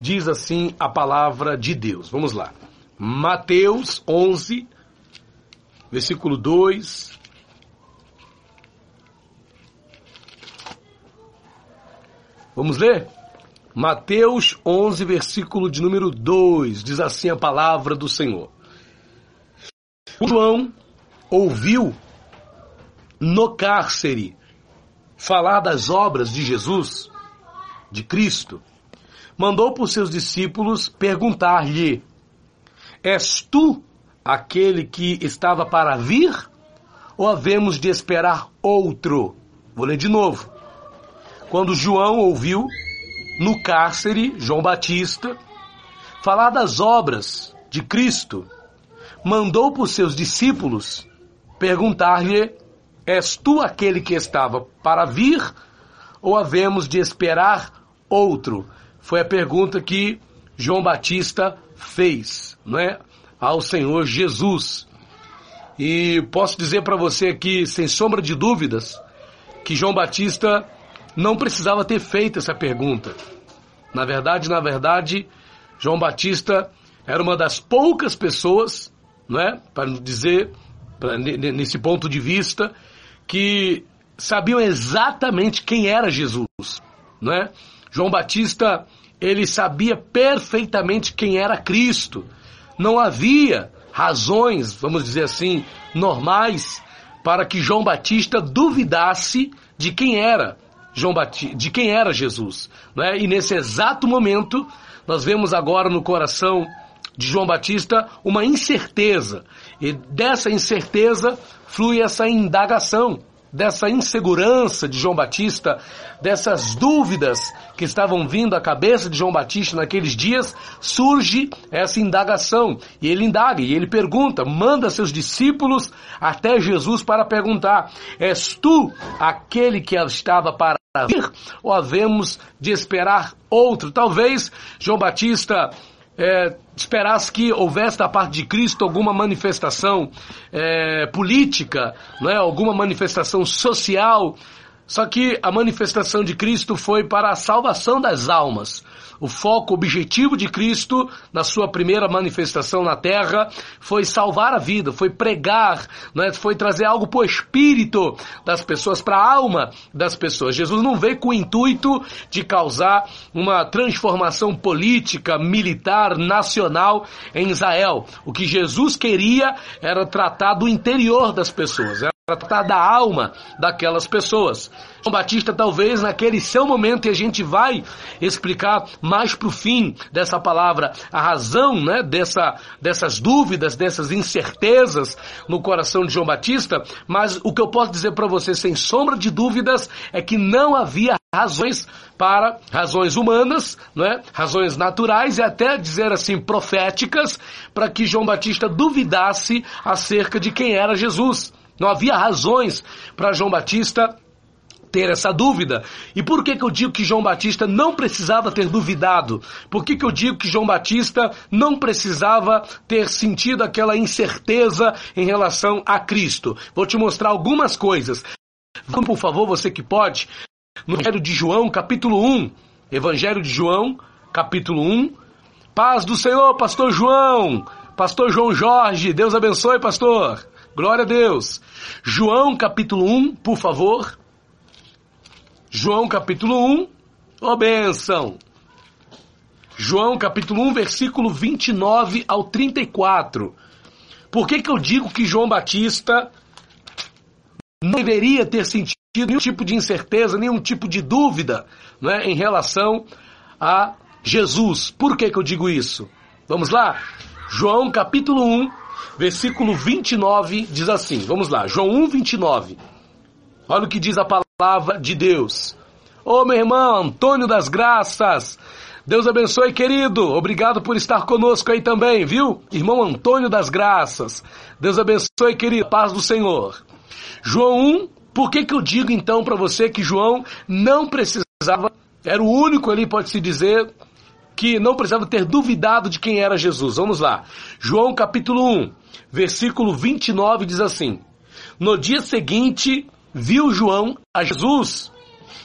diz assim a palavra de Deus. Vamos lá. Mateus 11, versículo 2. Vamos ler? Mateus 11, versículo de número 2. Diz assim a palavra do Senhor. João ouviu no cárcere falar das obras de Jesus, de Cristo mandou por seus discípulos perguntar-lhe: És tu aquele que estava para vir? Ou havemos de esperar outro? Vou ler de novo. Quando João ouviu, no cárcere, João Batista, falar das obras de Cristo, mandou por seus discípulos perguntar-lhe: És tu aquele que estava para vir? Ou havemos de esperar outro? Foi a pergunta que João Batista fez, não é, ao Senhor Jesus. E posso dizer para você aqui, sem sombra de dúvidas, que João Batista não precisava ter feito essa pergunta. Na verdade, na verdade, João Batista era uma das poucas pessoas, não é, para dizer pra, nesse ponto de vista, que sabiam exatamente quem era Jesus, não é? João Batista, ele sabia perfeitamente quem era Cristo. Não havia razões, vamos dizer assim, normais para que João Batista duvidasse de quem era João Batista, de quem era Jesus, não é? E nesse exato momento, nós vemos agora no coração de João Batista uma incerteza. E dessa incerteza flui essa indagação dessa insegurança de João Batista, dessas dúvidas que estavam vindo à cabeça de João Batista naqueles dias, surge essa indagação. E ele indaga, e ele pergunta, manda seus discípulos até Jesus para perguntar: És tu aquele que estava para vir? Ou havemos de esperar outro? Talvez João Batista é, esperasse que houvesse da parte de Cristo alguma manifestação é, política, é? alguma manifestação social. Só que a manifestação de Cristo foi para a salvação das almas. O foco objetivo de Cristo, na sua primeira manifestação na terra, foi salvar a vida, foi pregar, né? foi trazer algo para o espírito das pessoas, para a alma das pessoas. Jesus não veio com o intuito de causar uma transformação política, militar, nacional em Israel. O que Jesus queria era tratar do interior das pessoas tratar da alma daquelas pessoas. João Batista, talvez naquele seu momento, e a gente vai explicar mais para o fim dessa palavra, a razão né, dessa, dessas dúvidas, dessas incertezas no coração de João Batista, mas o que eu posso dizer para você, sem sombra de dúvidas, é que não havia razões para razões humanas, é, razões naturais e até dizer assim proféticas para que João Batista duvidasse acerca de quem era Jesus. Não havia razões para João Batista ter essa dúvida. E por que, que eu digo que João Batista não precisava ter duvidado? Por que, que eu digo que João Batista não precisava ter sentido aquela incerteza em relação a Cristo? Vou te mostrar algumas coisas. Vamos, por favor, você que pode, no Evangelho de João, capítulo 1. Evangelho de João, capítulo 1. Paz do Senhor, pastor João. Pastor João Jorge, Deus abençoe, pastor. Glória a Deus. João capítulo 1, por favor. João capítulo 1, ó benção. João capítulo 1, versículo 29 ao 34. Por que que eu digo que João Batista não deveria ter sentido nenhum tipo de incerteza, nenhum tipo de dúvida não é, em relação a Jesus? Por que que eu digo isso? Vamos lá? João capítulo 1, versículo 29 diz assim: vamos lá, João 1, 29. Olha o que diz a palavra de Deus. Ô oh, meu irmão, Antônio das Graças, Deus abençoe, querido. Obrigado por estar conosco aí também, viu? Irmão Antônio das Graças. Deus abençoe, querido. Paz do Senhor. João 1, por que que eu digo então para você que João não precisava, era o único ali, pode-se dizer, que não precisava ter duvidado de quem era Jesus. Vamos lá. João capítulo 1, versículo 29 diz assim: No dia seguinte, viu João a Jesus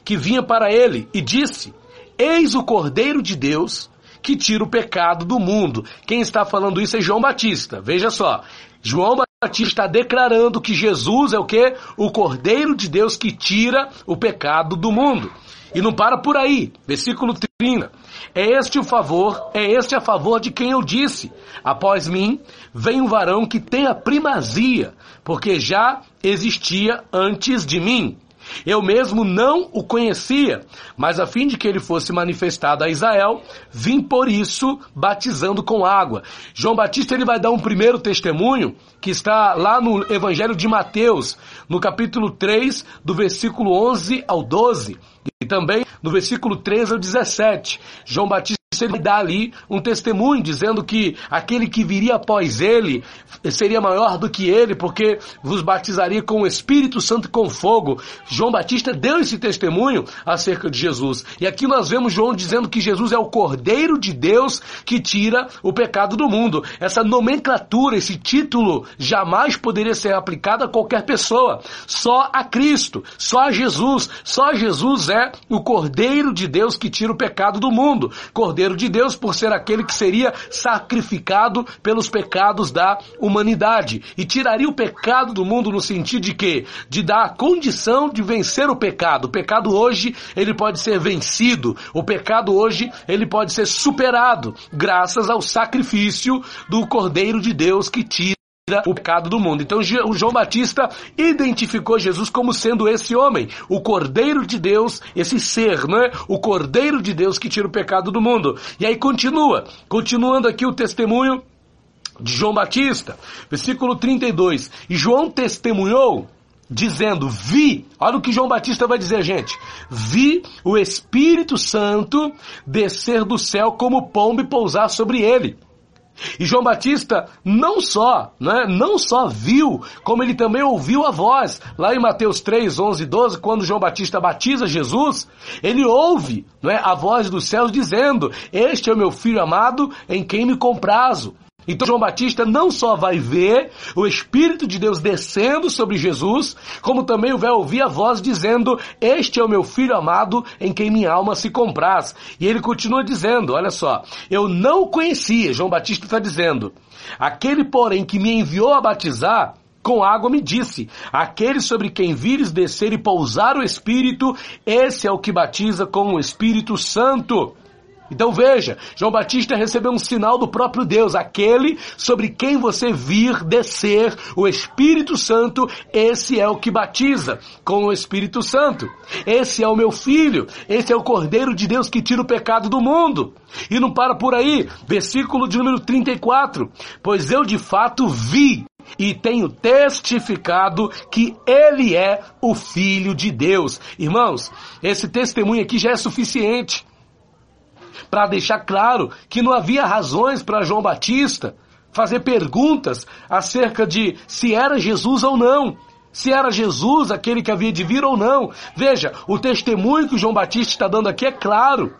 que vinha para ele e disse: Eis o Cordeiro de Deus que tira o pecado do mundo. Quem está falando isso é João Batista. Veja só. João Batista está declarando que Jesus é o que? O Cordeiro de Deus que tira o pecado do mundo. E não para por aí. Versículo 30. É este o favor, é este a favor de quem eu disse. Após mim, vem um varão que tem a primazia, porque já existia antes de mim. Eu mesmo não o conhecia, mas a fim de que ele fosse manifestado a Israel, vim por isso batizando com água. João Batista ele vai dar um primeiro testemunho que está lá no Evangelho de Mateus, no capítulo 3, do versículo 11 ao 12, e também no versículo 13 ao 17. João Batista ele dá ali um testemunho dizendo que aquele que viria após ele seria maior do que ele, porque vos batizaria com o Espírito Santo e com fogo. João Batista deu esse testemunho acerca de Jesus. E aqui nós vemos João dizendo que Jesus é o Cordeiro de Deus que tira o pecado do mundo. Essa nomenclatura, esse título, jamais poderia ser aplicado a qualquer pessoa. Só a Cristo, só a Jesus. Só Jesus é o Cordeiro de Deus que tira o pecado do mundo. Cordeiro de Deus por ser aquele que seria sacrificado pelos pecados da humanidade e tiraria o pecado do mundo no sentido de que de dar a condição de vencer o pecado. O pecado hoje ele pode ser vencido. O pecado hoje ele pode ser superado graças ao sacrifício do Cordeiro de Deus que tira o pecado do mundo. Então João Batista identificou Jesus como sendo esse homem, o Cordeiro de Deus, esse ser, não é? O Cordeiro de Deus que tira o pecado do mundo. E aí continua, continuando aqui o testemunho de João Batista, versículo 32. E João testemunhou dizendo: Vi, olha o que João Batista vai dizer, gente. Vi o Espírito Santo descer do céu como pombo e pousar sobre ele. E João Batista não só, né, não só viu, como ele também ouviu a voz. Lá em Mateus 3, 11 e 12, quando João Batista batiza Jesus, ele ouve né, a voz dos céus dizendo, este é o meu filho amado em quem me comprazo. Então João Batista não só vai ver o Espírito de Deus descendo sobre Jesus, como também vai ouvir a voz dizendo, este é o meu filho amado em quem minha alma se compraz. E ele continua dizendo, olha só, eu não o conhecia, João Batista está dizendo, aquele porém que me enviou a batizar, com água me disse, aquele sobre quem vires descer e pousar o Espírito, esse é o que batiza com o Espírito Santo. Então veja, João Batista recebeu um sinal do próprio Deus, aquele sobre quem você vir descer o Espírito Santo, esse é o que batiza com o Espírito Santo. Esse é o meu filho, esse é o Cordeiro de Deus que tira o pecado do mundo. E não para por aí, versículo de número 34. Pois eu de fato vi e tenho testificado que ele é o Filho de Deus. Irmãos, esse testemunho aqui já é suficiente para deixar claro que não havia razões para João Batista fazer perguntas acerca de se era Jesus ou não. Se era Jesus aquele que havia de vir ou não. Veja, o testemunho que João Batista está dando aqui é claro.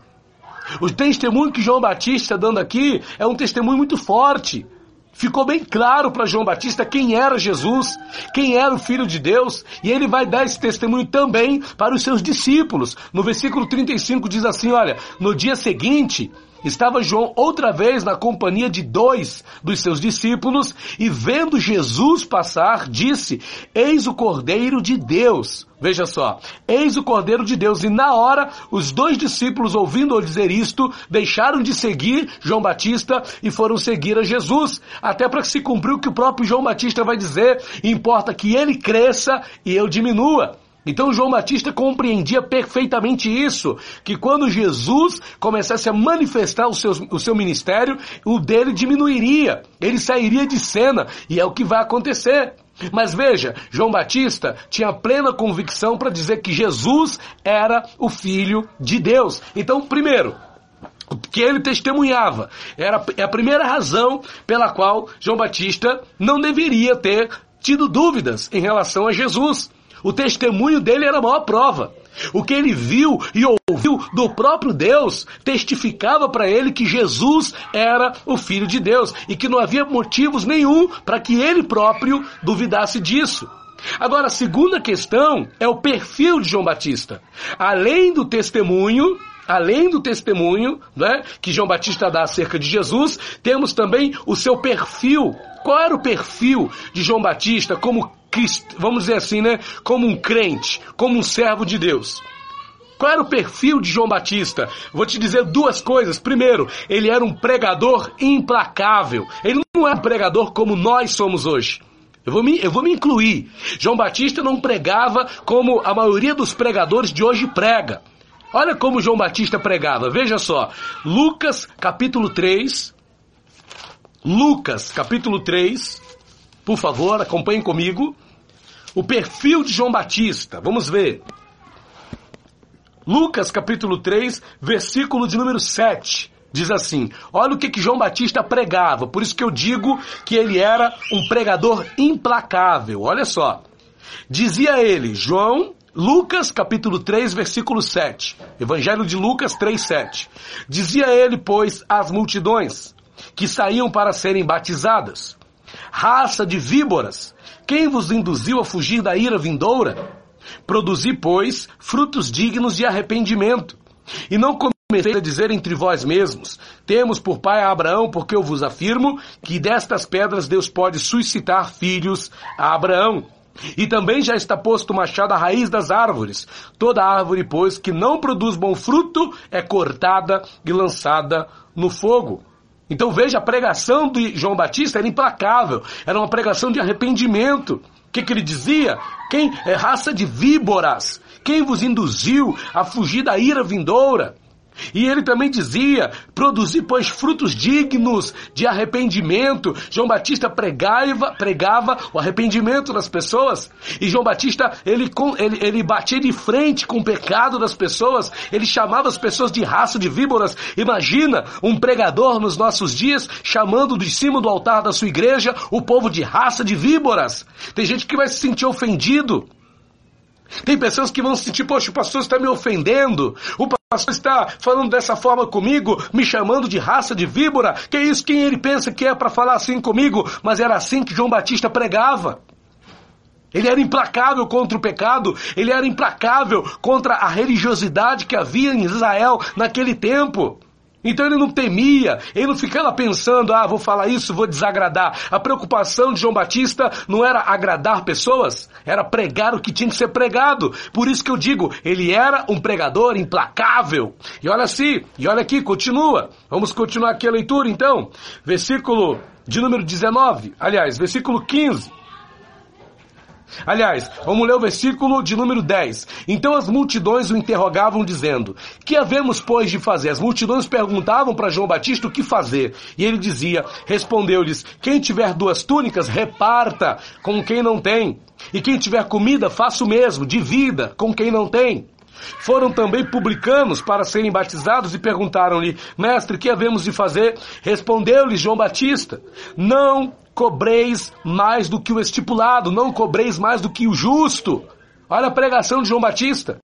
O testemunho que João Batista está dando aqui é um testemunho muito forte. Ficou bem claro para João Batista quem era Jesus, quem era o Filho de Deus, e ele vai dar esse testemunho também para os seus discípulos. No versículo 35 diz assim: Olha, no dia seguinte, Estava João outra vez na companhia de dois dos seus discípulos e vendo Jesus passar, disse: Eis o Cordeiro de Deus. Veja só, eis o Cordeiro de Deus. E na hora, os dois discípulos, ouvindo-o dizer isto, deixaram de seguir João Batista e foram seguir a Jesus. Até para que se cumpriu o que o próprio João Batista vai dizer: importa que ele cresça e eu diminua. Então João Batista compreendia perfeitamente isso, que quando Jesus começasse a manifestar o seu, o seu ministério, o dele diminuiria, ele sairia de cena, e é o que vai acontecer. Mas veja, João Batista tinha plena convicção para dizer que Jesus era o Filho de Deus. Então, primeiro, o que ele testemunhava era a primeira razão pela qual João Batista não deveria ter tido dúvidas em relação a Jesus. O testemunho dele era a maior prova. O que ele viu e ouviu do próprio Deus testificava para ele que Jesus era o Filho de Deus e que não havia motivos nenhum para que ele próprio duvidasse disso. Agora, a segunda questão é o perfil de João Batista. Além do testemunho, além do testemunho né, que João Batista dá acerca de Jesus, temos também o seu perfil. Qual era o perfil de João Batista como vamos dizer assim, né, como um crente, como um servo de Deus? Qual era o perfil de João Batista? Vou te dizer duas coisas. Primeiro, ele era um pregador implacável. Ele não é um pregador como nós somos hoje. Eu vou, me, eu vou me incluir. João Batista não pregava como a maioria dos pregadores de hoje prega. Olha como João Batista pregava. Veja só. Lucas capítulo 3. Lucas capítulo 3. Por favor, acompanhem comigo. O perfil de João Batista. Vamos ver. Lucas capítulo 3, versículo de número 7. Diz assim: Olha o que, que João Batista pregava, por isso que eu digo que ele era um pregador implacável. Olha só. Dizia ele, João, Lucas capítulo 3, versículo 7. Evangelho de Lucas 3, 7. Dizia ele, pois, às multidões que saíam para serem batizadas: Raça de víboras, quem vos induziu a fugir da ira vindoura? Produzi, pois, frutos dignos de arrependimento. E não comecei a dizer entre vós mesmos, temos por pai a Abraão, porque eu vos afirmo que destas pedras Deus pode suscitar filhos a Abraão. E também já está posto o machado à raiz das árvores. Toda árvore, pois, que não produz bom fruto, é cortada e lançada no fogo. Então veja, a pregação de João Batista era implacável, era uma pregação de arrependimento. O que, que ele dizia? Quem é raça de víboras? Quem vos induziu a fugir da ira vindoura? E ele também dizia: produzir, pois, frutos dignos de arrependimento. João Batista pregava, pregava o arrependimento das pessoas. E João Batista, ele, ele, ele batia de frente com o pecado das pessoas. Ele chamava as pessoas de raça de víboras. Imagina um pregador nos nossos dias chamando de cima do altar da sua igreja o povo de raça de víboras. Tem gente que vai se sentir ofendido. Tem pessoas que vão se sentir, poxa, o pastor está me ofendendo. O pastor está falando dessa forma comigo, me chamando de raça de víbora. Que isso? Quem ele pensa que é para falar assim comigo? Mas era assim que João Batista pregava. Ele era implacável contra o pecado, ele era implacável contra a religiosidade que havia em Israel naquele tempo. Então ele não temia, ele não ficava pensando, ah, vou falar isso, vou desagradar. A preocupação de João Batista não era agradar pessoas, era pregar o que tinha que ser pregado. Por isso que eu digo, ele era um pregador implacável. E olha assim, e olha aqui, continua. Vamos continuar aqui a leitura então. Versículo de número 19, aliás, versículo 15. Aliás, vamos ler o versículo de número 10. Então as multidões o interrogavam dizendo: Que havemos, pois, de fazer? As multidões perguntavam para João Batista o que fazer. E ele dizia: Respondeu-lhes: Quem tiver duas túnicas, reparta com quem não tem. E quem tiver comida, faça o mesmo, divida com quem não tem. Foram também publicanos para serem batizados e perguntaram-lhe, mestre, que havemos de fazer? Respondeu-lhes João Batista, não cobreis mais do que o estipulado, não cobreis mais do que o justo. Olha a pregação de João Batista.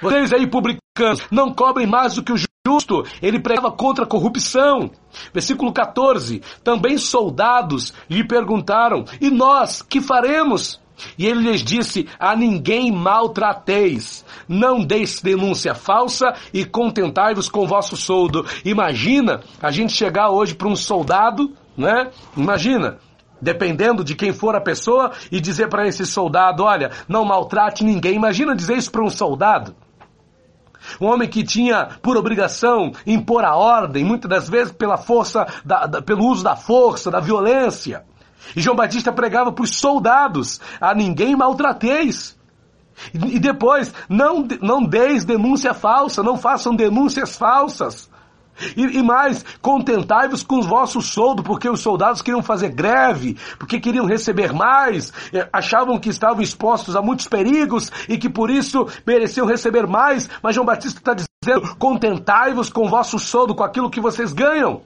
Vocês aí publicanos, não cobrem mais do que o justo. Ele pregava contra a corrupção. Versículo 14. Também soldados lhe perguntaram: E nós, que faremos? E ele lhes disse: A ninguém maltrateis, não deis denúncia falsa e contentai-vos com vosso soldo. Imagina a gente chegar hoje para um soldado né? Imagina, dependendo de quem for a pessoa, e dizer para esse soldado, olha, não maltrate ninguém. Imagina dizer isso para um soldado. Um homem que tinha por obrigação impor a ordem, muitas das vezes pela força, da, da, pelo uso da força, da violência. E João Batista pregava para os soldados, a ninguém maltrateis. E, depois, não, não deis denúncia falsa, não façam denúncias falsas. E, e mais, contentai-vos com os vossos soldos, porque os soldados queriam fazer greve, porque queriam receber mais, eh, achavam que estavam expostos a muitos perigos e que por isso mereciam receber mais. Mas João Batista está dizendo: contentai-vos com o vosso soldo, com aquilo que vocês ganham.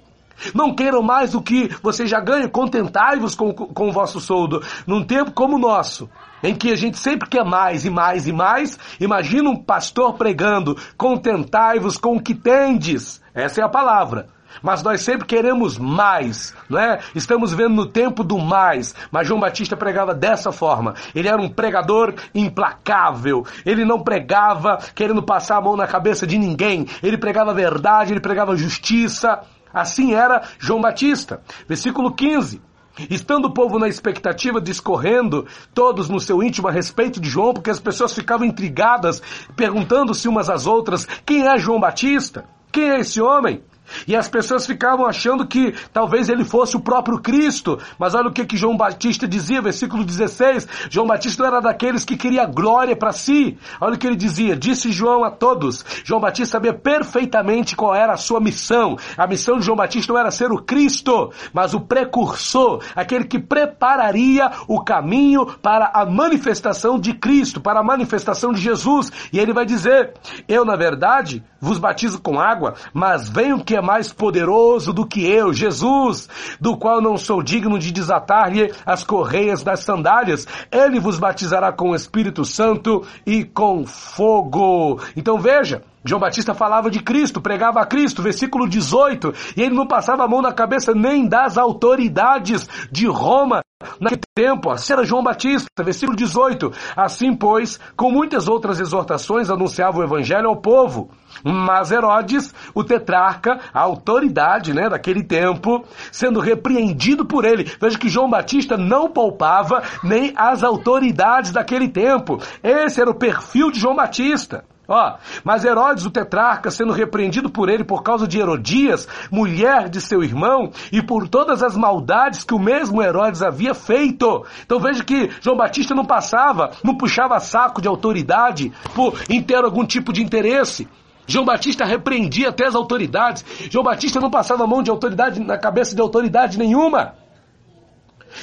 Não queiram mais do que vocês já ganham, contentai-vos com, com o vosso soldo. Num tempo como o nosso, em que a gente sempre quer mais e mais e mais, imagina um pastor pregando, contentai-vos com o que tendes. Essa é a palavra. Mas nós sempre queremos mais, não é? Estamos vendo no tempo do mais. Mas João Batista pregava dessa forma. Ele era um pregador implacável. Ele não pregava querendo passar a mão na cabeça de ninguém. Ele pregava verdade, ele pregava justiça. Assim era João Batista. Versículo 15. Estando o povo na expectativa, discorrendo todos no seu íntimo a respeito de João, porque as pessoas ficavam intrigadas, perguntando-se umas às outras: quem é João Batista? Quem é esse homem? E as pessoas ficavam achando que talvez ele fosse o próprio Cristo. Mas olha o que, que João Batista dizia, versículo 16. João Batista era daqueles que queria glória para si. Olha o que ele dizia. Disse João a todos. João Batista sabia perfeitamente qual era a sua missão. A missão de João Batista não era ser o Cristo, mas o precursor, aquele que prepararia o caminho para a manifestação de Cristo, para a manifestação de Jesus. E ele vai dizer: Eu, na verdade, vos batizo com água, mas venho que é mais poderoso do que eu, Jesus, do qual não sou digno de desatar-lhe as correias das sandálias. Ele vos batizará com o Espírito Santo e com fogo. Então veja, João Batista falava de Cristo, pregava a Cristo, versículo 18, e ele não passava a mão na cabeça nem das autoridades de Roma. Naquele tempo, assim era João Batista, versículo 18. Assim, pois, com muitas outras exortações, anunciava o evangelho ao povo. Mas Herodes, o tetrarca, a autoridade né, daquele tempo, sendo repreendido por ele. Veja que João Batista não poupava nem as autoridades daquele tempo. Esse era o perfil de João Batista. Ó, mas Herodes, o tetrarca, sendo repreendido por ele por causa de Herodias, mulher de seu irmão, e por todas as maldades que o mesmo Herodes havia feito. Então veja que João Batista não passava, não puxava saco de autoridade por ter algum tipo de interesse. João Batista repreendia até as autoridades. João Batista não passava mão de autoridade na cabeça de autoridade nenhuma.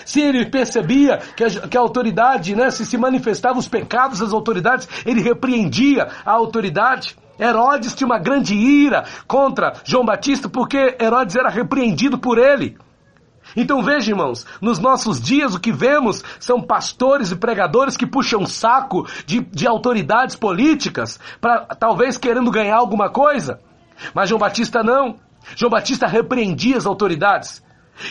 Se ele percebia que a, que a autoridade, né, se se manifestava os pecados das autoridades, ele repreendia a autoridade. Herodes tinha uma grande ira contra João Batista porque Herodes era repreendido por ele. Então veja, irmãos, nos nossos dias o que vemos são pastores e pregadores que puxam saco de, de autoridades políticas para talvez querendo ganhar alguma coisa. Mas João Batista não. João Batista repreendia as autoridades.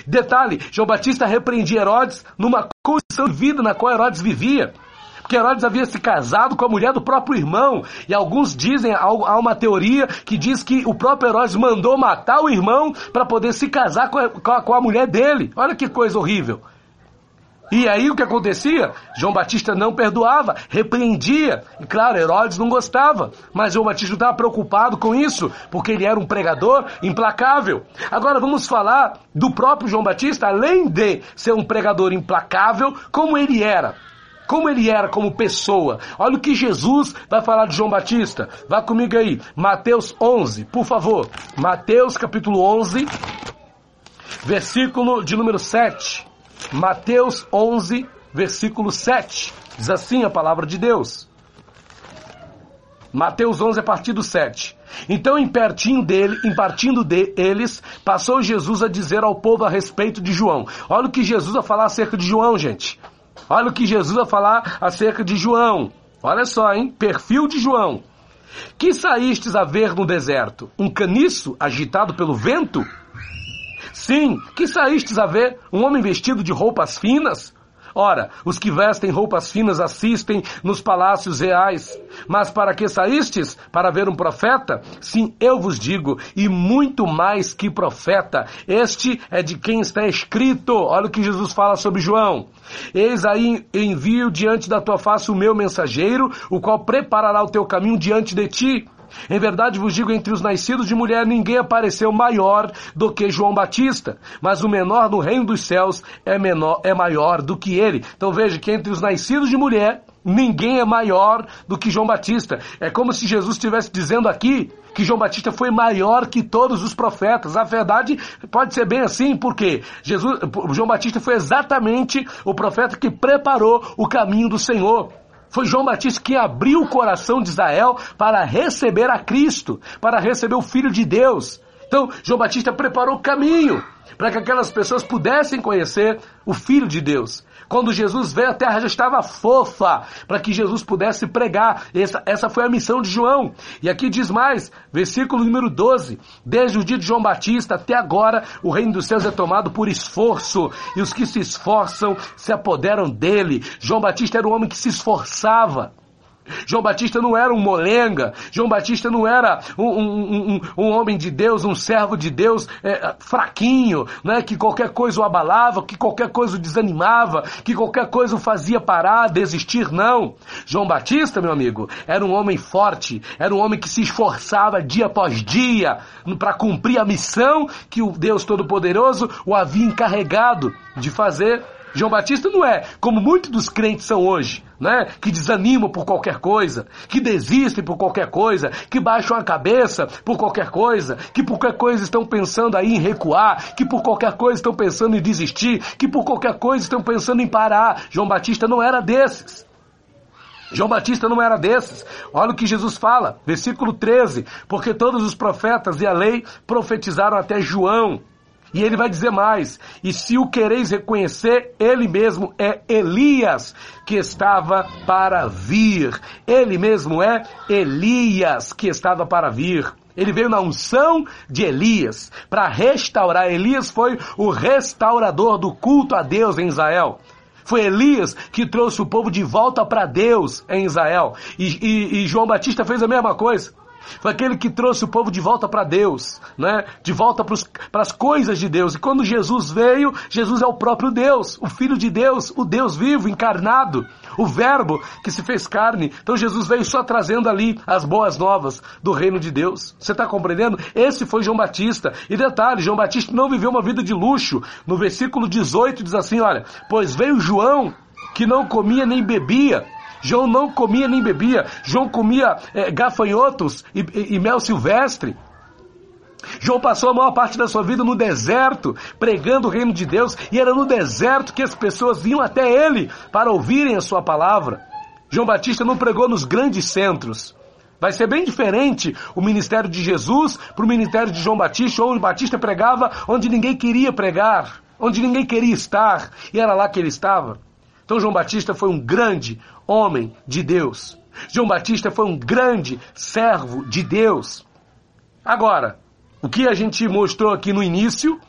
Detalhe, João Batista repreendia Herodes numa condição de vida na qual Herodes vivia. Porque Herodes havia se casado com a mulher do próprio irmão. E alguns dizem, há uma teoria que diz que o próprio Herodes mandou matar o irmão para poder se casar com a, com a mulher dele. Olha que coisa horrível. E aí o que acontecia? João Batista não perdoava, repreendia. E claro, Herodes não gostava. Mas João Batista estava preocupado com isso, porque ele era um pregador implacável. Agora vamos falar do próprio João Batista, além de ser um pregador implacável, como ele era. Como ele era como pessoa. Olha o que Jesus vai falar de João Batista. Vá comigo aí. Mateus 11, por favor. Mateus capítulo 11, versículo de número 7. Mateus 11, versículo 7. Diz assim a palavra de Deus. Mateus 11, a partir do 7. Então, em pertinho dele, em partindo deles, passou Jesus a dizer ao povo a respeito de João. Olha o que Jesus vai falar acerca de João, gente. Olha o que Jesus vai falar acerca de João. Olha só, hein? Perfil de João. Que saístes a ver no deserto? Um caniço agitado pelo vento? Sim, que saístes a ver um homem vestido de roupas finas? Ora, os que vestem roupas finas assistem nos palácios reais. Mas para que saístes? Para ver um profeta? Sim, eu vos digo, e muito mais que profeta. Este é de quem está escrito. Olha o que Jesus fala sobre João. Eis aí envio diante da tua face o meu mensageiro, o qual preparará o teu caminho diante de ti. Em verdade vos digo, entre os nascidos de mulher ninguém apareceu maior do que João Batista, mas o menor no reino dos céus é, menor, é maior do que ele. Então veja que entre os nascidos de mulher ninguém é maior do que João Batista. É como se Jesus estivesse dizendo aqui que João Batista foi maior que todos os profetas. A verdade pode ser bem assim, porque Jesus, João Batista foi exatamente o profeta que preparou o caminho do Senhor. Foi João Batista que abriu o coração de Israel para receber a Cristo, para receber o Filho de Deus. Então, João Batista preparou o caminho para que aquelas pessoas pudessem conhecer o Filho de Deus. Quando Jesus veio, a terra já estava fofa para que Jesus pudesse pregar. Essa, essa foi a missão de João. E aqui diz mais, versículo número 12: Desde o dia de João Batista até agora, o reino dos céus é tomado por esforço, e os que se esforçam se apoderam dele. João Batista era um homem que se esforçava. João Batista não era um molenga, João Batista não era um, um, um, um homem de Deus, um servo de Deus é, fraquinho, né, que qualquer coisa o abalava, que qualquer coisa o desanimava, que qualquer coisa o fazia parar, desistir, não. João Batista, meu amigo, era um homem forte, era um homem que se esforçava dia após dia para cumprir a missão que o Deus Todo-Poderoso o havia encarregado de fazer. João Batista não é como muitos dos crentes são hoje, né? Que desanimam por qualquer coisa, que desistem por qualquer coisa, que baixam a cabeça por qualquer coisa, que por qualquer coisa estão pensando aí em recuar, que por qualquer coisa estão pensando em desistir, que por qualquer coisa estão pensando em parar. João Batista não era desses. João Batista não era desses. Olha o que Jesus fala, versículo 13: Porque todos os profetas e a lei profetizaram até João. E ele vai dizer mais: e se o quereis reconhecer, ele mesmo é Elias que estava para vir. Ele mesmo é Elias que estava para vir. Ele veio na unção de Elias para restaurar. Elias foi o restaurador do culto a Deus em Israel. Foi Elias que trouxe o povo de volta para Deus em Israel. E, e, e João Batista fez a mesma coisa. Foi aquele que trouxe o povo de volta para Deus, né? De volta para as coisas de Deus. E quando Jesus veio, Jesus é o próprio Deus, o Filho de Deus, o Deus vivo, encarnado, o Verbo que se fez carne. Então Jesus veio só trazendo ali as boas novas do reino de Deus. Você está compreendendo? Esse foi João Batista. E detalhe, João Batista não viveu uma vida de luxo. No versículo 18 diz assim, olha, pois veio João que não comia nem bebia João não comia nem bebia. João comia é, gafanhotos e, e, e mel silvestre. João passou a maior parte da sua vida no deserto, pregando o reino de Deus, e era no deserto que as pessoas vinham até ele para ouvirem a sua palavra. João Batista não pregou nos grandes centros. Vai ser bem diferente o ministério de Jesus para o ministério de João Batista, onde Batista pregava onde ninguém queria pregar, onde ninguém queria estar, e era lá que ele estava. Então João Batista foi um grande homem de Deus. João Batista foi um grande servo de Deus. Agora, o que a gente mostrou aqui no início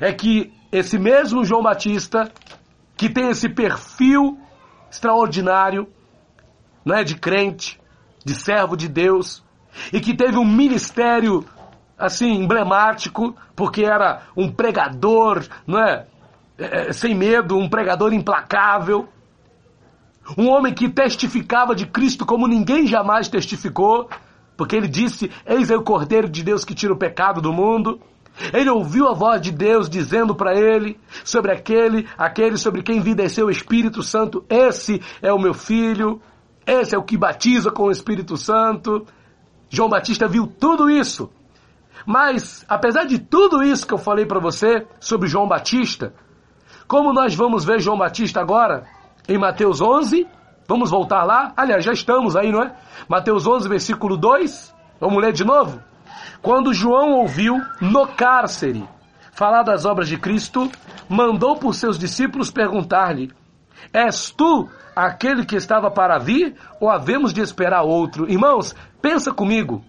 é que esse mesmo João Batista, que tem esse perfil extraordinário, não é de crente, de servo de Deus, e que teve um ministério assim emblemático, porque era um pregador, não é, é, sem medo, um pregador implacável, um homem que testificava de Cristo como ninguém jamais testificou, porque ele disse: Eis aí o Cordeiro de Deus que tira o pecado do mundo. Ele ouviu a voz de Deus dizendo para ele sobre aquele, aquele sobre quem vida desceu o Espírito Santo: Esse é o meu filho, esse é o que batiza com o Espírito Santo. João Batista viu tudo isso. Mas, apesar de tudo isso que eu falei para você sobre João Batista, como nós vamos ver João Batista agora? Em Mateus 11, vamos voltar lá? Aliás, já estamos aí, não é? Mateus 11, versículo 2. Vamos ler de novo? Quando João ouviu no cárcere falar das obras de Cristo, mandou por seus discípulos perguntar-lhe: És tu aquele que estava para vir ou havemos de esperar outro? Irmãos, pensa comigo.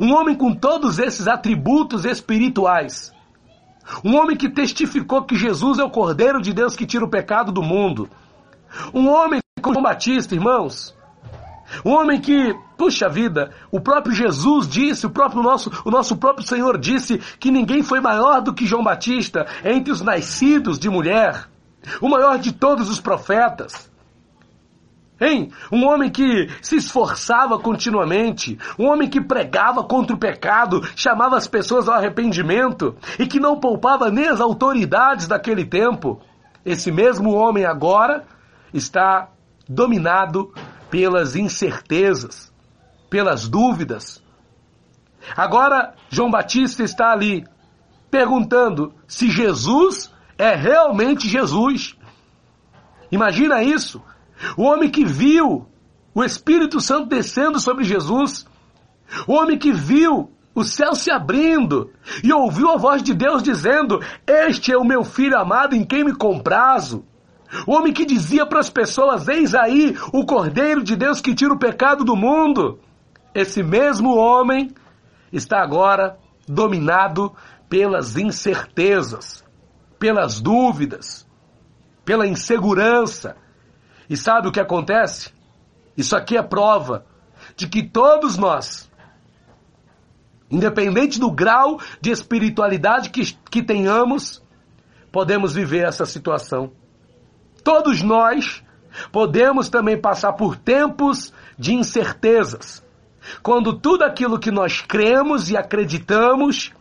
Um homem com todos esses atributos espirituais, um homem que testificou que Jesus é o Cordeiro de Deus que tira o pecado do mundo. Um homem como João Batista, irmãos. Um homem que, puxa vida, o próprio Jesus disse, o próprio nosso, o nosso próprio Senhor disse que ninguém foi maior do que João Batista entre os nascidos de mulher. O maior de todos os profetas. Hein? Um homem que se esforçava continuamente, um homem que pregava contra o pecado, chamava as pessoas ao arrependimento e que não poupava nem as autoridades daquele tempo. Esse mesmo homem agora está dominado pelas incertezas, pelas dúvidas. Agora, João Batista está ali perguntando se Jesus é realmente Jesus. Imagina isso. O homem que viu o Espírito Santo descendo sobre Jesus. O homem que viu o céu se abrindo, e ouviu a voz de Deus dizendo: Este é o meu filho amado em quem me comprazo. O homem que dizia para as pessoas: Eis aí o Cordeiro de Deus que tira o pecado do mundo. Esse mesmo homem está agora dominado pelas incertezas, pelas dúvidas, pela insegurança. E sabe o que acontece? Isso aqui é prova de que todos nós, independente do grau de espiritualidade que, que tenhamos, podemos viver essa situação. Todos nós podemos também passar por tempos de incertezas, quando tudo aquilo que nós cremos e acreditamos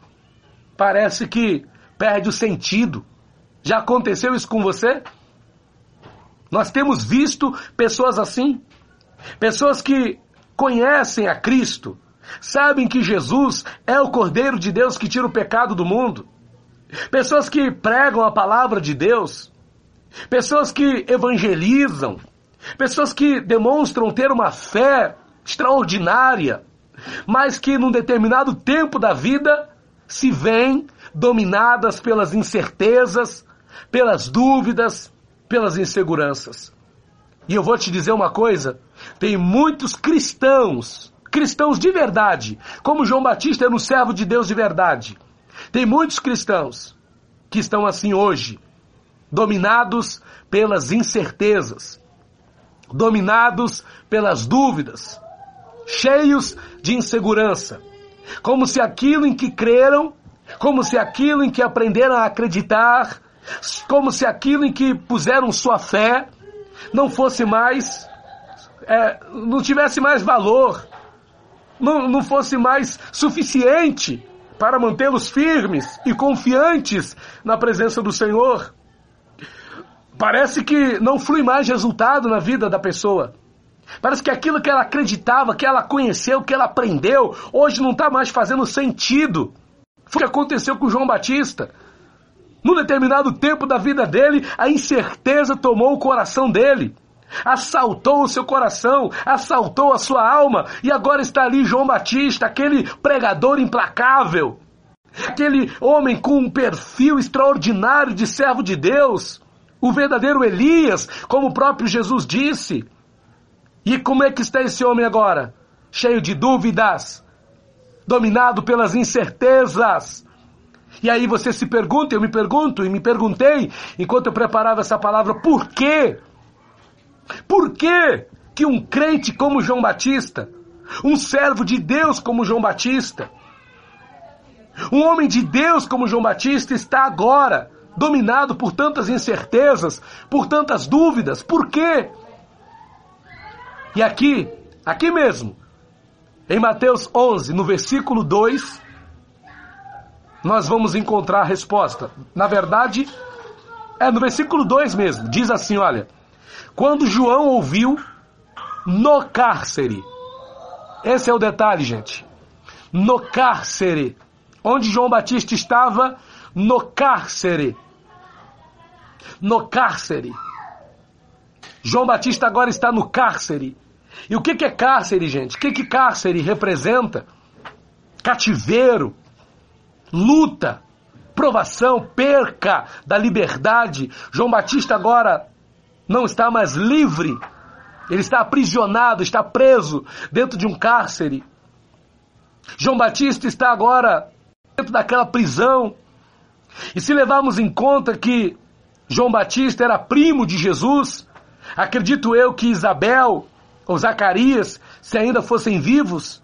parece que perde o sentido. Já aconteceu isso com você? Nós temos visto pessoas assim, pessoas que conhecem a Cristo, sabem que Jesus é o Cordeiro de Deus que tira o pecado do mundo, pessoas que pregam a palavra de Deus, pessoas que evangelizam, pessoas que demonstram ter uma fé extraordinária, mas que num determinado tempo da vida se veem dominadas pelas incertezas, pelas dúvidas, pelas inseguranças. E eu vou te dizer uma coisa: tem muitos cristãos, cristãos de verdade, como João Batista era um servo de Deus de verdade. Tem muitos cristãos que estão assim hoje, dominados pelas incertezas, dominados pelas dúvidas, cheios de insegurança, como se aquilo em que creram, como se aquilo em que aprenderam a acreditar, como se aquilo em que puseram sua fé não fosse mais, é, não tivesse mais valor, não, não fosse mais suficiente para mantê-los firmes e confiantes na presença do Senhor. Parece que não flui mais resultado na vida da pessoa. Parece que aquilo que ela acreditava, que ela conheceu, que ela aprendeu, hoje não está mais fazendo sentido. Foi o que aconteceu com João Batista. Num determinado tempo da vida dele, a incerteza tomou o coração dele. Assaltou o seu coração, assaltou a sua alma, e agora está ali João Batista, aquele pregador implacável, aquele homem com um perfil extraordinário de servo de Deus, o verdadeiro Elias, como o próprio Jesus disse. E como é que está esse homem agora? Cheio de dúvidas, dominado pelas incertezas. E aí você se pergunta, eu me pergunto e me perguntei enquanto eu preparava essa palavra, por quê? Por que que um crente como João Batista, um servo de Deus como João Batista, um homem de Deus como João Batista está agora dominado por tantas incertezas, por tantas dúvidas? Por quê? E aqui, aqui mesmo, em Mateus 11, no versículo 2, nós vamos encontrar a resposta. Na verdade, é no versículo 2 mesmo. Diz assim: olha, quando João ouviu no cárcere, esse é o detalhe, gente. No cárcere, onde João Batista estava, no cárcere. No cárcere. João Batista agora está no cárcere. E o que, é cárcere, gente? O que cárcere representa? Cativeiro, luta, provação, perca da liberdade. João Batista agora não está mais livre. Ele está aprisionado, está preso dentro de um cárcere. João Batista está agora dentro daquela prisão. E se levarmos em conta que João Batista era primo de Jesus, acredito eu que Isabel ou Zacarias, se ainda fossem vivos,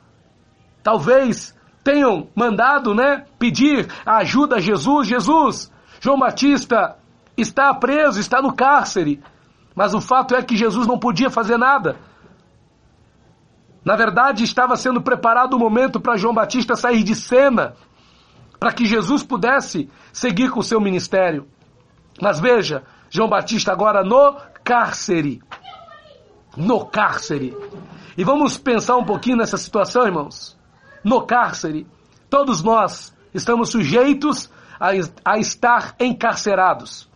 talvez tenham mandado, né, pedir ajuda a Jesus. Jesus, João Batista está preso, está no cárcere. Mas o fato é que Jesus não podia fazer nada. Na verdade, estava sendo preparado o momento para João Batista sair de cena, para que Jesus pudesse seguir com o seu ministério. Mas veja, João Batista agora no cárcere no cárcere. E vamos pensar um pouquinho nessa situação, irmãos. No cárcere, todos nós estamos sujeitos a, a estar encarcerados.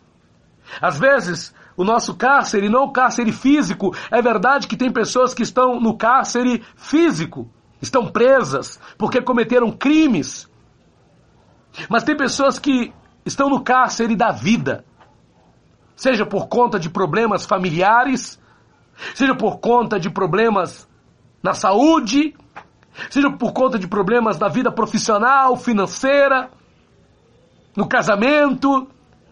Às vezes, o nosso cárcere não o cárcere físico. É verdade que tem pessoas que estão no cárcere físico, estão presas porque cometeram crimes. Mas tem pessoas que estão no cárcere da vida, seja por conta de problemas familiares, seja por conta de problemas na saúde, seja por conta de problemas na vida profissional, financeira, no casamento.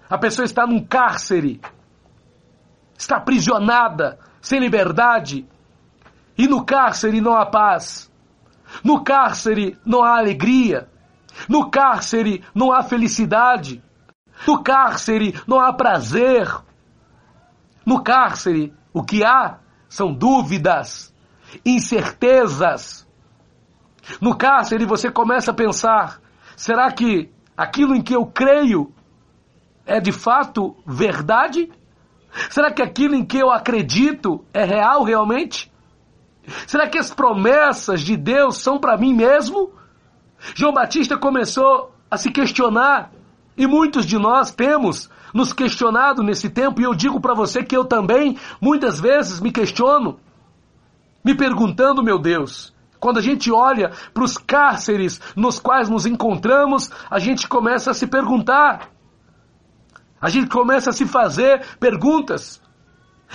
A pessoa está num cárcere, está aprisionada, sem liberdade. E no cárcere não há paz. No cárcere não há alegria. No cárcere não há felicidade. No cárcere não há prazer. No cárcere o que há são dúvidas, incertezas. No cárcere você começa a pensar: será que aquilo em que eu creio é de fato verdade? Será que aquilo em que eu acredito é real realmente? Será que as promessas de Deus são para mim mesmo? João Batista começou a se questionar e muitos de nós temos nos questionado nesse tempo, e eu digo para você que eu também muitas vezes me questiono, me perguntando, meu Deus, quando a gente olha para os cárceres nos quais nos encontramos, a gente começa a se perguntar, a gente começa a se fazer perguntas.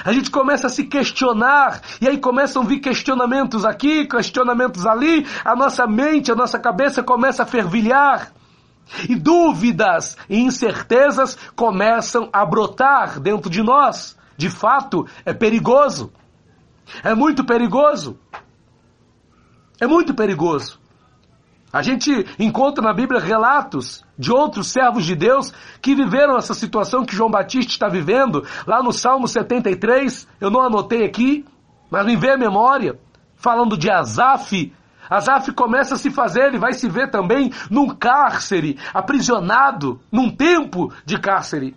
A gente começa a se questionar, e aí começam a vir questionamentos aqui, questionamentos ali, a nossa mente, a nossa cabeça começa a fervilhar. E dúvidas e incertezas começam a brotar dentro de nós. De fato, é perigoso. É muito perigoso. É muito perigoso. A gente encontra na Bíblia relatos de outros servos de Deus que viveram essa situação que João Batista está vivendo, lá no Salmo 73, eu não anotei aqui, mas me vem a memória, falando de Asaf. Asaf começa a se fazer, ele vai se ver também num cárcere, aprisionado, num tempo de cárcere.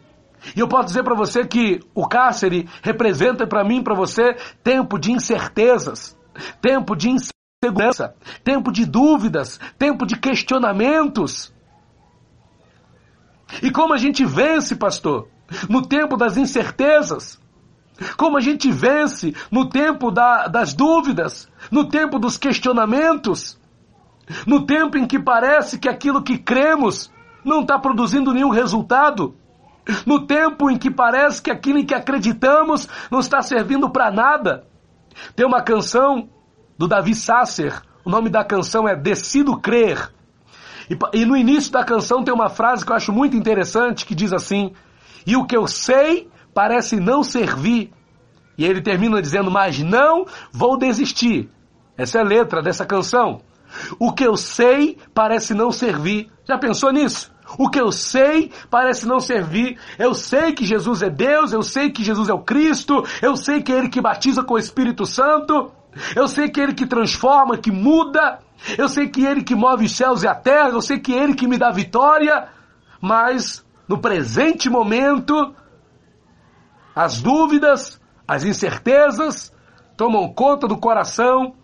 E eu posso dizer para você que o cárcere representa para mim, para você, tempo de incertezas, tempo de incertezas segurança, tempo de dúvidas, tempo de questionamentos. E como a gente vence, pastor? No tempo das incertezas. Como a gente vence no tempo da, das dúvidas, no tempo dos questionamentos, no tempo em que parece que aquilo que cremos não está produzindo nenhum resultado, no tempo em que parece que aquilo em que acreditamos não está servindo para nada. Tem uma canção do Davi Sasser. O nome da canção é Decido Crer. E, e, no início da canção tem uma frase que eu acho muito interessante que diz assim: E o que eu sei parece não servir. E ele termina dizendo: Mas não vou desistir. Essa é a letra dessa canção. O que eu sei parece não servir. Já pensou nisso? O que eu sei parece não servir. Eu sei que Jesus é Deus, eu sei que Jesus é o Cristo, eu sei que é Ele que batiza com o Espírito Santo. Eu sei que é Ele que transforma, que muda. Eu sei que é Ele que move os céus e a terra. Eu sei que é Ele que me dá vitória. Mas, no presente momento, as dúvidas, as incertezas tomam conta do coração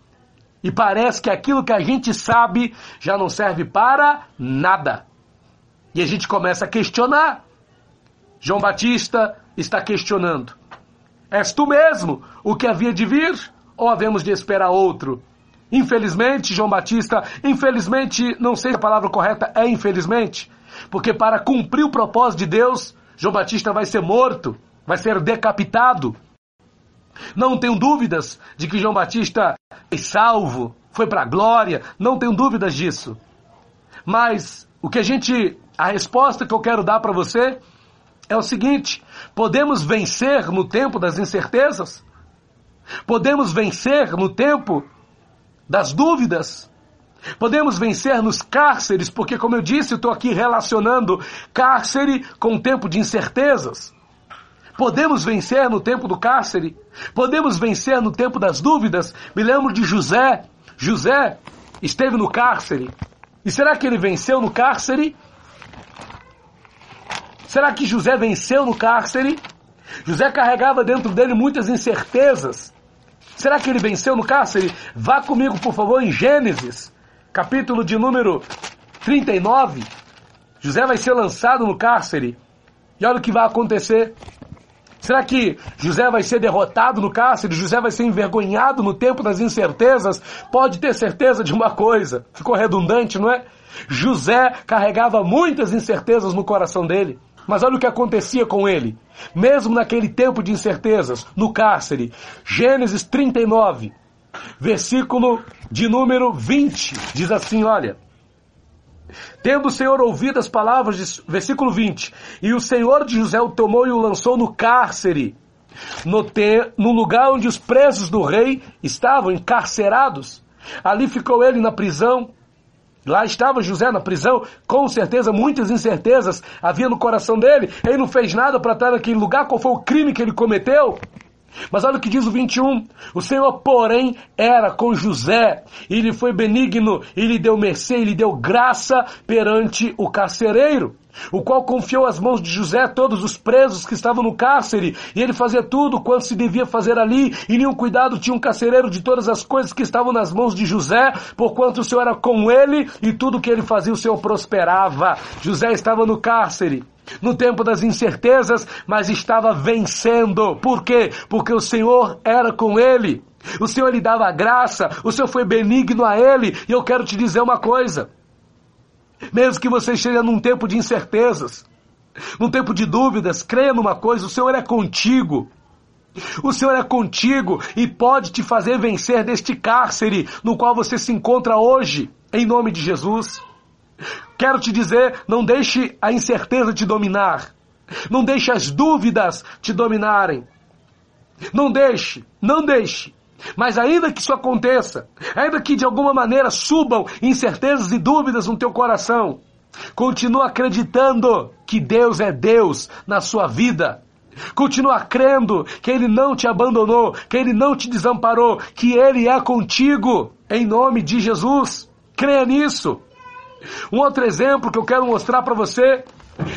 e parece que aquilo que a gente sabe já não serve para nada. E a gente começa a questionar. João Batista está questionando: És tu mesmo o que havia de vir? Ou havemos de esperar outro? Infelizmente, João Batista, infelizmente, não sei se a palavra correta é infelizmente, porque para cumprir o propósito de Deus, João Batista vai ser morto, vai ser decapitado. Não tenho dúvidas de que João Batista foi salvo, foi para a glória, não tenho dúvidas disso. Mas o que a gente, a resposta que eu quero dar para você é o seguinte: podemos vencer no tempo das incertezas? Podemos vencer no tempo das dúvidas. Podemos vencer nos cárceres, porque, como eu disse, estou aqui relacionando cárcere com o tempo de incertezas. Podemos vencer no tempo do cárcere. Podemos vencer no tempo das dúvidas. Me lembro de José. José esteve no cárcere. E será que ele venceu no cárcere? Será que José venceu no cárcere? José carregava dentro dele muitas incertezas. Será que ele venceu no cárcere? Vá comigo, por favor, em Gênesis, capítulo de número 39. José vai ser lançado no cárcere. E olha o que vai acontecer. Será que José vai ser derrotado no cárcere? José vai ser envergonhado no tempo das incertezas? Pode ter certeza de uma coisa. Ficou redundante, não é? José carregava muitas incertezas no coração dele. Mas olha o que acontecia com ele. Mesmo naquele tempo de incertezas, no cárcere. Gênesis 39, versículo de número 20, diz assim: olha. Tendo o Senhor ouvido as palavras, de, versículo 20, e o Senhor de José o tomou e o lançou no cárcere, no, te, no lugar onde os presos do rei estavam encarcerados. Ali ficou ele na prisão. Lá estava José na prisão, com certeza muitas incertezas havia no coração dele. Ele não fez nada para estar naquele lugar. Qual foi o crime que ele cometeu? Mas olha o que diz o 21. O Senhor, porém, era com José. E ele foi benigno, e lhe deu mercê, e lhe deu graça perante o carcereiro o qual confiou às mãos de José todos os presos que estavam no cárcere, e ele fazia tudo quanto se devia fazer ali, e nenhum cuidado tinha um carcereiro de todas as coisas que estavam nas mãos de José, porquanto o Senhor era com ele, e tudo que ele fazia o Senhor prosperava. José estava no cárcere, no tempo das incertezas, mas estava vencendo. Por quê? Porque o Senhor era com ele. O Senhor lhe dava graça, o Senhor foi benigno a ele, e eu quero te dizer uma coisa. Mesmo que você esteja num tempo de incertezas, num tempo de dúvidas, creia numa coisa: o Senhor é contigo. O Senhor é contigo e pode te fazer vencer deste cárcere no qual você se encontra hoje, em nome de Jesus. Quero te dizer, não deixe a incerteza te dominar. Não deixe as dúvidas te dominarem. Não deixe, não deixe. Mas ainda que isso aconteça, ainda que de alguma maneira subam incertezas e dúvidas no teu coração, continua acreditando que Deus é Deus na sua vida. Continua crendo que Ele não te abandonou, que Ele não te desamparou, que Ele é contigo, em nome de Jesus. Creia nisso. Um outro exemplo que eu quero mostrar para você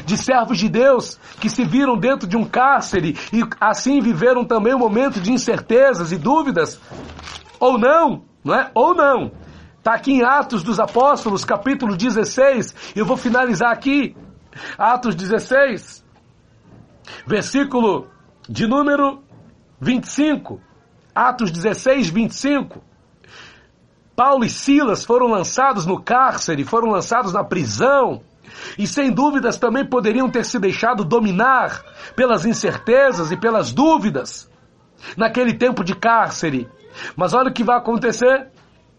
de servos de Deus que se viram dentro de um cárcere e assim viveram também um momento de incertezas e dúvidas. Ou não, não é? Ou não. Está aqui em Atos dos Apóstolos, capítulo 16. Eu vou finalizar aqui. Atos 16, versículo de número 25. Atos 16, 25. Paulo e Silas foram lançados no cárcere, foram lançados na prisão. E sem dúvidas também poderiam ter se deixado dominar pelas incertezas e pelas dúvidas naquele tempo de cárcere. Mas olha o que vai acontecer.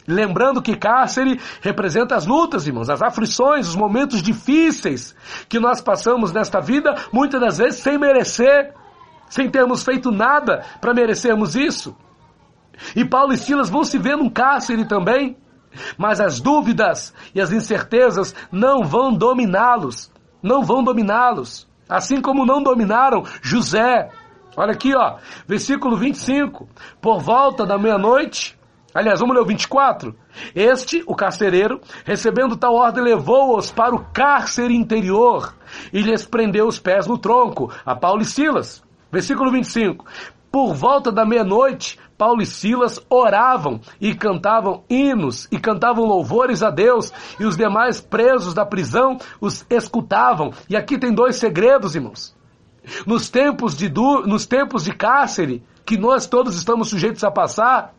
Lembrando que cárcere representa as lutas, irmãos, as aflições, os momentos difíceis que nós passamos nesta vida, muitas das vezes sem merecer, sem termos feito nada para merecermos isso. E Paulo e Silas vão se ver num cárcere também. Mas as dúvidas e as incertezas não vão dominá-los. Não vão dominá-los. Assim como não dominaram José. Olha aqui, ó, versículo 25. Por volta da meia-noite, aliás, vamos ler o 24. Este, o carcereiro, recebendo tal ordem, levou-os para o cárcere interior e lhes prendeu os pés no tronco, a Paulo e Silas. Versículo 25. Por volta da meia-noite, Paulo e Silas oravam e cantavam hinos e cantavam louvores a Deus, e os demais presos da prisão os escutavam. E aqui tem dois segredos, irmãos. Nos tempos de, nos tempos de cárcere, que nós todos estamos sujeitos a passar,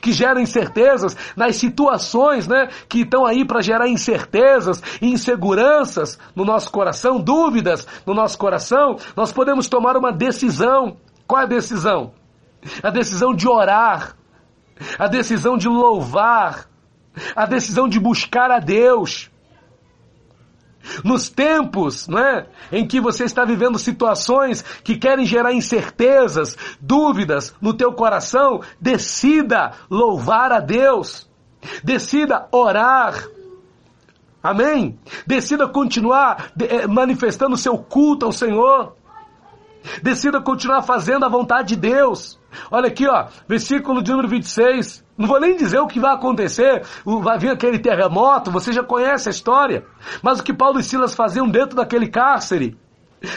que geram incertezas, nas situações né, que estão aí para gerar incertezas inseguranças no nosso coração, dúvidas no nosso coração, nós podemos tomar uma decisão. Qual é a decisão? A decisão de orar, a decisão de louvar, a decisão de buscar a Deus. Nos tempos não é, em que você está vivendo situações que querem gerar incertezas, dúvidas no teu coração, decida louvar a Deus. Decida orar. Amém? Decida continuar eh, manifestando o seu culto ao Senhor. Decida continuar fazendo a vontade de Deus. Olha aqui, ó, versículo de número 26. Não vou nem dizer o que vai acontecer, vai vir aquele terremoto, você já conhece a história. Mas o que Paulo e Silas faziam dentro daquele cárcere,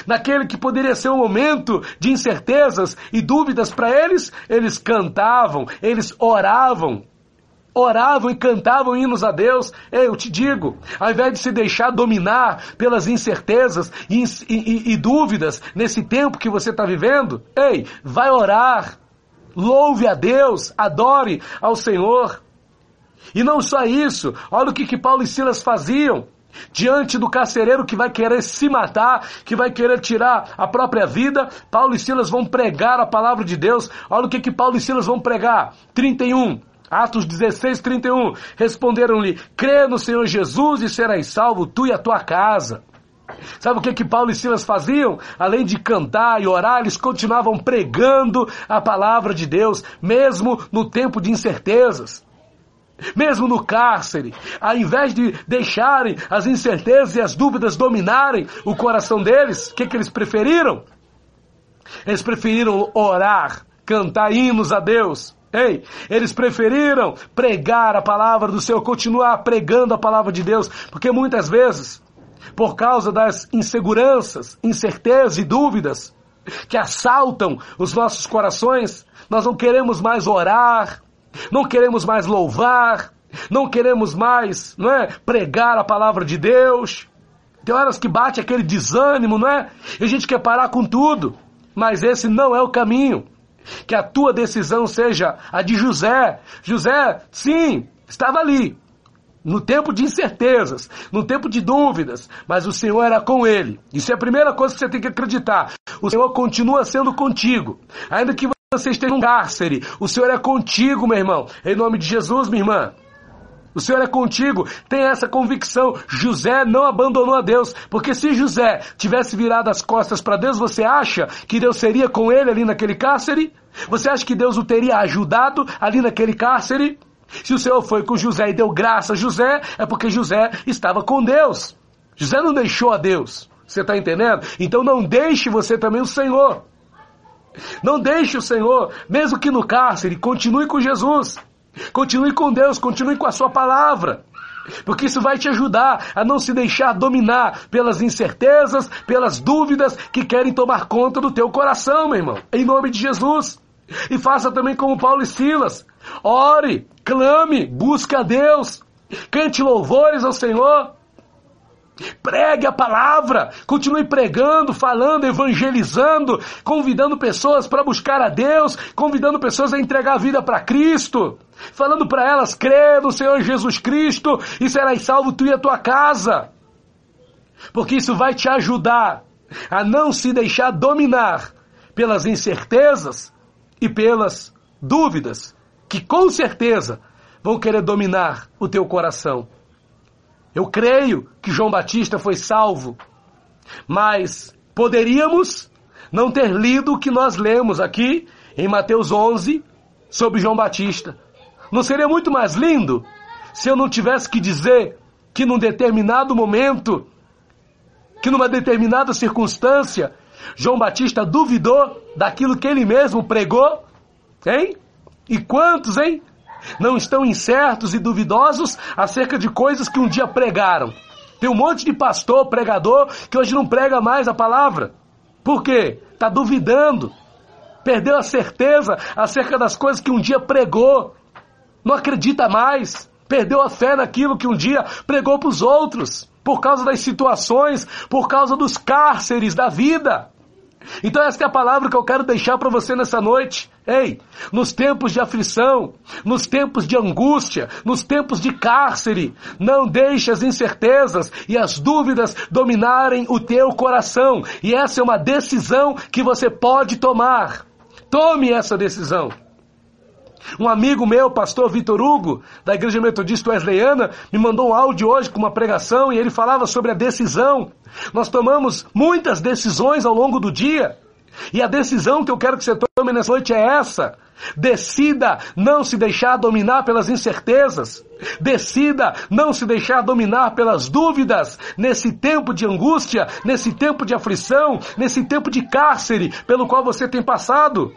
naquele que poderia ser um momento de incertezas e dúvidas para eles, eles cantavam, eles oravam. Oravam e cantavam hinos a Deus. Ei, eu te digo, ao invés de se deixar dominar pelas incertezas e, e, e dúvidas nesse tempo que você está vivendo, ei, vai orar, louve a Deus, adore ao Senhor. E não só isso, olha o que, que Paulo e Silas faziam. Diante do carcereiro que vai querer se matar, que vai querer tirar a própria vida, Paulo e Silas vão pregar a palavra de Deus. Olha o que, que Paulo e Silas vão pregar. 31. Atos 16, 31. Responderam-lhe: crê no Senhor Jesus e serás salvo, tu e a tua casa. Sabe o que que Paulo e Silas faziam? Além de cantar e orar, eles continuavam pregando a palavra de Deus, mesmo no tempo de incertezas. Mesmo no cárcere, ao invés de deixarem as incertezas e as dúvidas dominarem o coração deles, o que, que eles preferiram? Eles preferiram orar, cantar hinos a Deus, Ei, eles preferiram pregar a palavra do Senhor, continuar pregando a palavra de Deus, porque muitas vezes, por causa das inseguranças, incertezas e dúvidas que assaltam os nossos corações, nós não queremos mais orar, não queremos mais louvar, não queremos mais, não é, pregar a palavra de Deus. Tem horas que bate aquele desânimo, não é? E a gente quer parar com tudo. Mas esse não é o caminho. Que a tua decisão seja a de José. José, sim, estava ali. No tempo de incertezas, no tempo de dúvidas, mas o Senhor era com ele. Isso é a primeira coisa que você tem que acreditar. O Senhor continua sendo contigo. Ainda que você esteja num cárcere, o Senhor é contigo, meu irmão. Em nome de Jesus, minha irmã. O Senhor é contigo, tem essa convicção. José não abandonou a Deus, porque se José tivesse virado as costas para Deus, você acha que Deus seria com ele ali naquele cárcere? Você acha que Deus o teria ajudado ali naquele cárcere? Se o Senhor foi com José e deu graça a José, é porque José estava com Deus. José não deixou a Deus. Você está entendendo? Então não deixe você também o Senhor. Não deixe o Senhor, mesmo que no cárcere, continue com Jesus. Continue com Deus, continue com a sua palavra. Porque isso vai te ajudar a não se deixar dominar pelas incertezas, pelas dúvidas que querem tomar conta do teu coração, meu irmão. Em nome de Jesus. E faça também como Paulo e Silas. Ore, clame, busque a Deus. Cante louvores ao Senhor. Pregue a palavra, continue pregando, falando, evangelizando, convidando pessoas para buscar a Deus, convidando pessoas a entregar a vida para Cristo, falando para elas: crê no Senhor Jesus Cristo e serás salvo tu e a tua casa. Porque isso vai te ajudar a não se deixar dominar pelas incertezas e pelas dúvidas, que com certeza vão querer dominar o teu coração. Eu creio que João Batista foi salvo, mas poderíamos não ter lido o que nós lemos aqui em Mateus 11 sobre João Batista. Não seria muito mais lindo se eu não tivesse que dizer que num determinado momento, que numa determinada circunstância, João Batista duvidou daquilo que ele mesmo pregou? Hein? E quantos, hein? Não estão incertos e duvidosos acerca de coisas que um dia pregaram. Tem um monte de pastor, pregador, que hoje não prega mais a palavra. Por quê? Está duvidando. Perdeu a certeza acerca das coisas que um dia pregou. Não acredita mais. Perdeu a fé naquilo que um dia pregou para os outros. Por causa das situações, por causa dos cárceres da vida. Então esta é a palavra que eu quero deixar para você nessa noite. Ei, nos tempos de aflição, nos tempos de angústia, nos tempos de cárcere, não deixe as incertezas e as dúvidas dominarem o teu coração. E essa é uma decisão que você pode tomar. Tome essa decisão. Um amigo meu, pastor Vitor Hugo, da Igreja Metodista Wesleyana, me mandou um áudio hoje com uma pregação e ele falava sobre a decisão. Nós tomamos muitas decisões ao longo do dia. E a decisão que eu quero que você tome nessa noite é essa. Decida não se deixar dominar pelas incertezas. Decida não se deixar dominar pelas dúvidas nesse tempo de angústia, nesse tempo de aflição, nesse tempo de cárcere pelo qual você tem passado.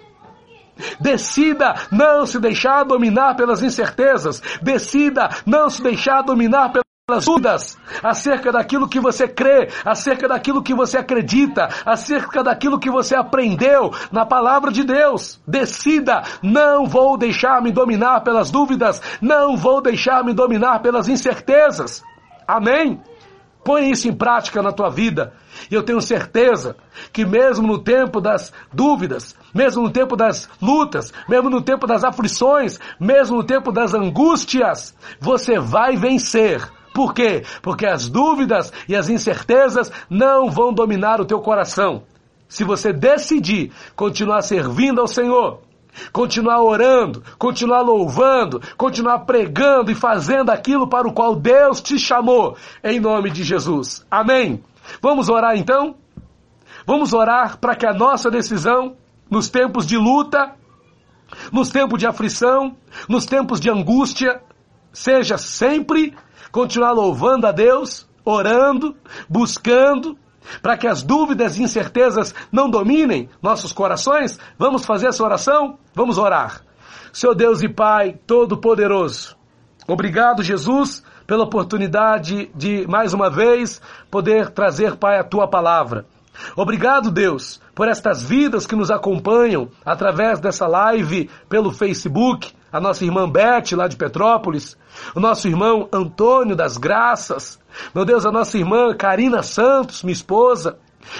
Decida não se deixar dominar pelas incertezas. Decida não se deixar dominar pelas pelas dúvidas acerca daquilo que você crê, acerca daquilo que você acredita, acerca daquilo que você aprendeu na palavra de Deus. Decida, não vou deixar me dominar pelas dúvidas, não vou deixar me dominar pelas incertezas. Amém? Põe isso em prática na tua vida. E eu tenho certeza que mesmo no tempo das dúvidas, mesmo no tempo das lutas, mesmo no tempo das aflições, mesmo no tempo das angústias, você vai vencer por quê? Porque as dúvidas e as incertezas não vão dominar o teu coração. Se você decidir continuar servindo ao Senhor, continuar orando, continuar louvando, continuar pregando e fazendo aquilo para o qual Deus te chamou, em nome de Jesus. Amém. Vamos orar então? Vamos orar para que a nossa decisão, nos tempos de luta, nos tempos de aflição, nos tempos de angústia, seja sempre continuar louvando a Deus, orando, buscando, para que as dúvidas e incertezas não dominem nossos corações? Vamos fazer essa oração? Vamos orar. Seu Deus e Pai Todo-Poderoso, obrigado, Jesus, pela oportunidade de, mais uma vez, poder trazer, Pai, a tua palavra. Obrigado, Deus, por estas vidas que nos acompanham através dessa live pelo Facebook, a nossa irmã Beth, lá de Petrópolis, o nosso irmão Antônio das Graças, meu Deus, a nossa irmã Karina Santos, minha esposa,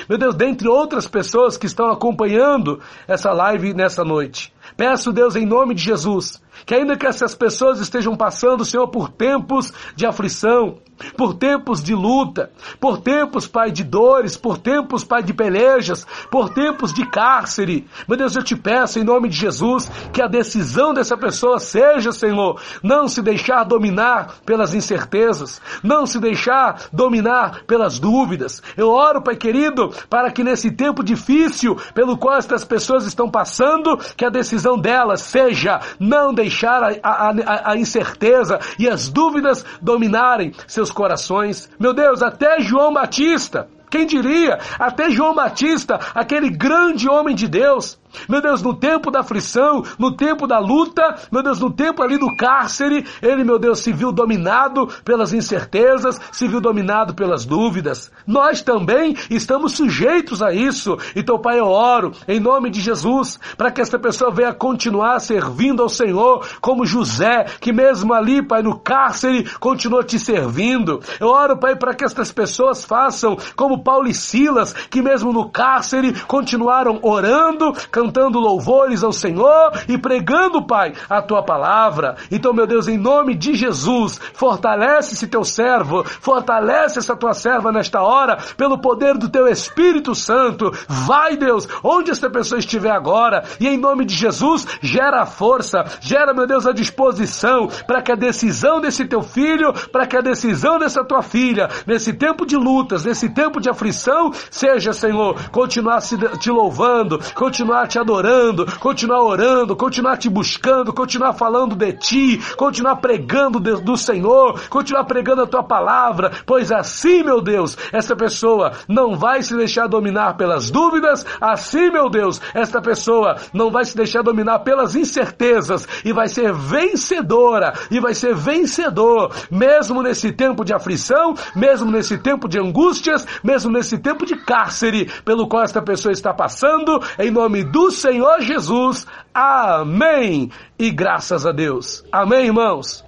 meu Deus, dentre outras pessoas que estão acompanhando essa live nessa noite. Peço, Deus, em nome de Jesus, que ainda que essas pessoas estejam passando, Senhor, por tempos de aflição, por tempos de luta, por tempos, Pai, de dores, por tempos, Pai, de pelejas, por tempos de cárcere. Meu Deus, eu te peço em nome de Jesus que a decisão dessa pessoa seja, Senhor, não se deixar dominar pelas incertezas, não se deixar dominar pelas dúvidas. Eu oro, Pai querido, para que nesse tempo difícil pelo qual estas pessoas estão passando, que a decisão delas seja não deixar a, a, a incerteza e as dúvidas dominarem seus corações. Meu Deus, até João Batista, quem diria? Até João Batista, aquele grande homem de Deus, meu Deus, no tempo da aflição, no tempo da luta, meu Deus, no tempo ali do cárcere, ele, meu Deus, se viu dominado pelas incertezas, se viu dominado pelas dúvidas. Nós também estamos sujeitos a isso. Então, Pai, eu oro em nome de Jesus para que esta pessoa venha continuar servindo ao Senhor, como José, que mesmo ali, Pai, no cárcere, continua te servindo. Eu oro, Pai, para que estas pessoas façam como Paulo e Silas, que mesmo no cárcere continuaram orando, cantando cantando louvores ao Senhor e pregando, Pai, a tua palavra. Então, meu Deus, em nome de Jesus, fortalece esse teu servo, fortalece essa tua serva nesta hora, pelo poder do teu Espírito Santo. Vai, Deus, onde esta pessoa estiver agora, e em nome de Jesus, gera a força, gera, meu Deus, a disposição para que a decisão desse teu filho, para que a decisão dessa tua filha, nesse tempo de lutas, nesse tempo de aflição, seja, Senhor, continuar te louvando, continuar te te adorando, continuar orando, continuar te buscando, continuar falando de ti, continuar pregando de, do Senhor, continuar pregando a tua palavra, pois assim, meu Deus, essa pessoa não vai se deixar dominar pelas dúvidas, assim, meu Deus, esta pessoa não vai se deixar dominar pelas incertezas e vai ser vencedora e vai ser vencedor, mesmo nesse tempo de aflição, mesmo nesse tempo de angústias, mesmo nesse tempo de cárcere pelo qual esta pessoa está passando, em nome do Senhor Jesus. Amém. E graças a Deus. Amém, irmãos.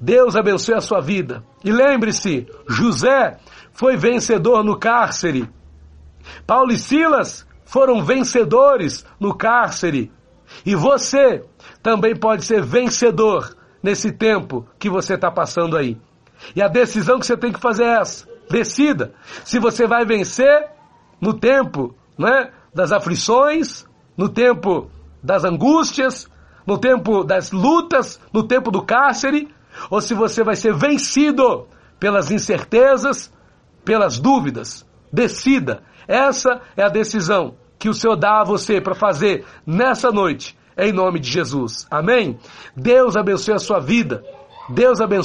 Deus abençoe a sua vida. E lembre-se, José foi vencedor no cárcere. Paulo e Silas foram vencedores no cárcere. E você também pode ser vencedor nesse tempo que você está passando aí. E a decisão que você tem que fazer é essa. Decida se você vai vencer no tempo, né? Das aflições, no tempo das angústias, no tempo das lutas, no tempo do cárcere, ou se você vai ser vencido pelas incertezas, pelas dúvidas. Decida. Essa é a decisão que o Senhor dá a você para fazer nessa noite, em nome de Jesus. Amém? Deus abençoe a sua vida. Deus abençoe.